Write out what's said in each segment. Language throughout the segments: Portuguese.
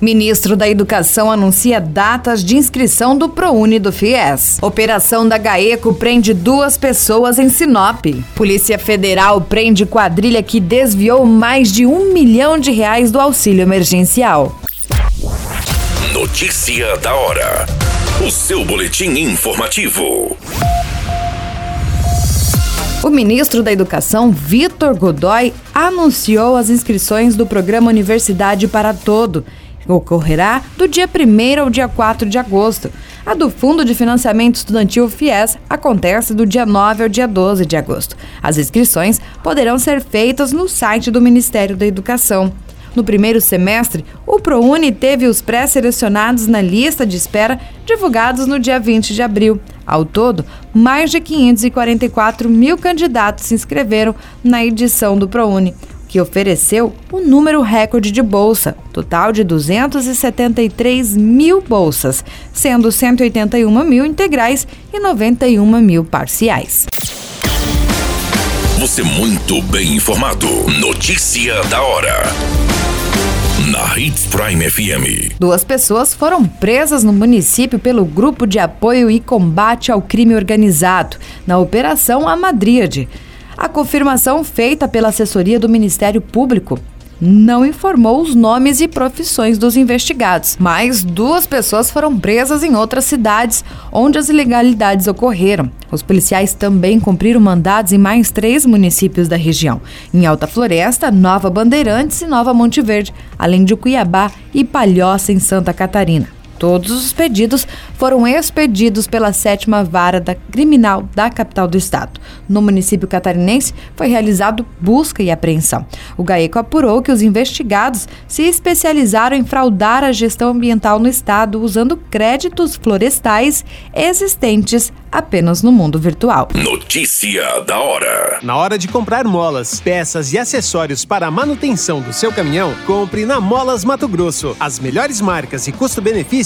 Ministro da Educação anuncia datas de inscrição do ProUni do FIES. Operação da GAECO prende duas pessoas em Sinop. Polícia Federal prende quadrilha que desviou mais de um milhão de reais do auxílio emergencial. Notícia da hora. O seu boletim informativo. O ministro da Educação, Vitor Godoy, anunciou as inscrições do programa Universidade para Todo ocorrerá do dia 1 ao dia 4 de agosto. A do Fundo de Financiamento Estudantil FIES acontece do dia 9 ao dia 12 de agosto. As inscrições poderão ser feitas no site do Ministério da Educação. No primeiro semestre, o ProUni teve os pré-selecionados na lista de espera divulgados no dia 20 de abril. Ao todo, mais de 544 mil candidatos se inscreveram na edição do ProUni que ofereceu o um número recorde de bolsa, total de 273 mil bolsas, sendo 181 mil integrais e 91 mil parciais. Você muito bem informado. Notícia da hora. Na Hits Prime FM. Duas pessoas foram presas no município pelo Grupo de Apoio e Combate ao Crime Organizado, na Operação Amadríade. A confirmação feita pela assessoria do Ministério Público não informou os nomes e profissões dos investigados, mas duas pessoas foram presas em outras cidades onde as ilegalidades ocorreram. Os policiais também cumpriram mandados em mais três municípios da região: em Alta Floresta, Nova Bandeirantes e Nova Monte Verde, além de Cuiabá e Palhoça, em Santa Catarina. Todos os pedidos foram expedidos pela sétima vara da criminal da capital do estado. No município catarinense foi realizado busca e apreensão. O GAECO apurou que os investigados se especializaram em fraudar a gestão ambiental no estado usando créditos florestais existentes apenas no mundo virtual. Notícia da hora. Na hora de comprar molas, peças e acessórios para a manutenção do seu caminhão, compre na Molas Mato Grosso. As melhores marcas e custo-benefício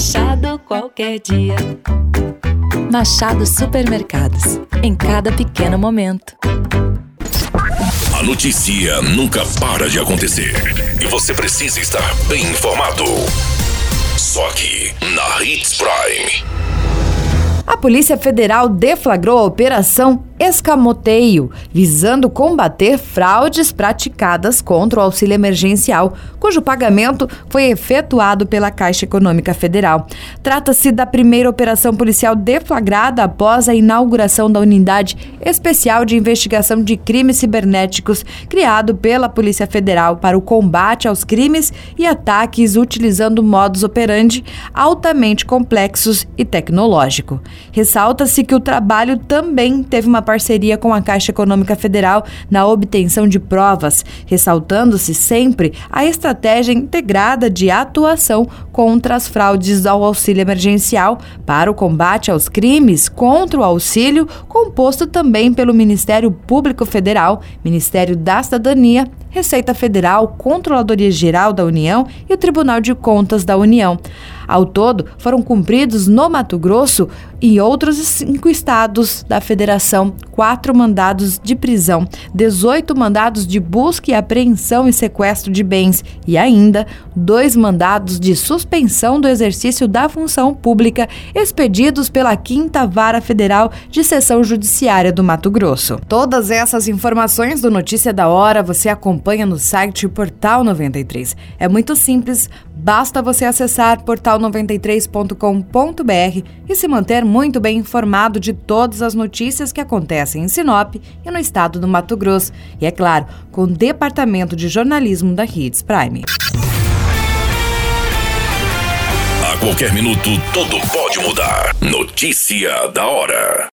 Machado qualquer dia. Machado Supermercados. Em cada pequeno momento. A notícia nunca para de acontecer. E você precisa estar bem informado. Só aqui, na Hits Prime. A Polícia Federal deflagrou a Operação Escamoteio, visando combater fraudes praticadas contra o auxílio emergencial, cujo pagamento foi efetuado pela Caixa Econômica Federal. Trata-se da primeira operação policial deflagrada após a inauguração da Unidade Especial de Investigação de Crimes Cibernéticos, criado pela Polícia Federal para o combate aos crimes e ataques utilizando modos operandi altamente complexos e tecnológico. Ressalta-se que o trabalho também teve uma parceria com a Caixa Econômica Federal na obtenção de provas, ressaltando-se sempre a estratégia integrada de atuação contra as fraudes ao auxílio emergencial para o combate aos crimes contra o auxílio, composto também pelo Ministério Público Federal, Ministério da Cidadania, Receita Federal, Controladoria Geral da União e o Tribunal de Contas da União. Ao todo, foram cumpridos no Mato Grosso e outros cinco estados da federação quatro mandados de prisão, 18 mandados de busca e apreensão e sequestro de bens e ainda dois mandados de suspensão do exercício da função pública expedidos pela Quinta Vara Federal de Seção Judiciária do Mato Grosso. Todas essas informações do Notícia da Hora você acompanha acompanha no site Portal 93. É muito simples, basta você acessar portal93.com.br e se manter muito bem informado de todas as notícias que acontecem em Sinop e no estado do Mato Grosso. E é claro, com o departamento de jornalismo da Hits Prime. A qualquer minuto, tudo pode mudar. Notícia da hora.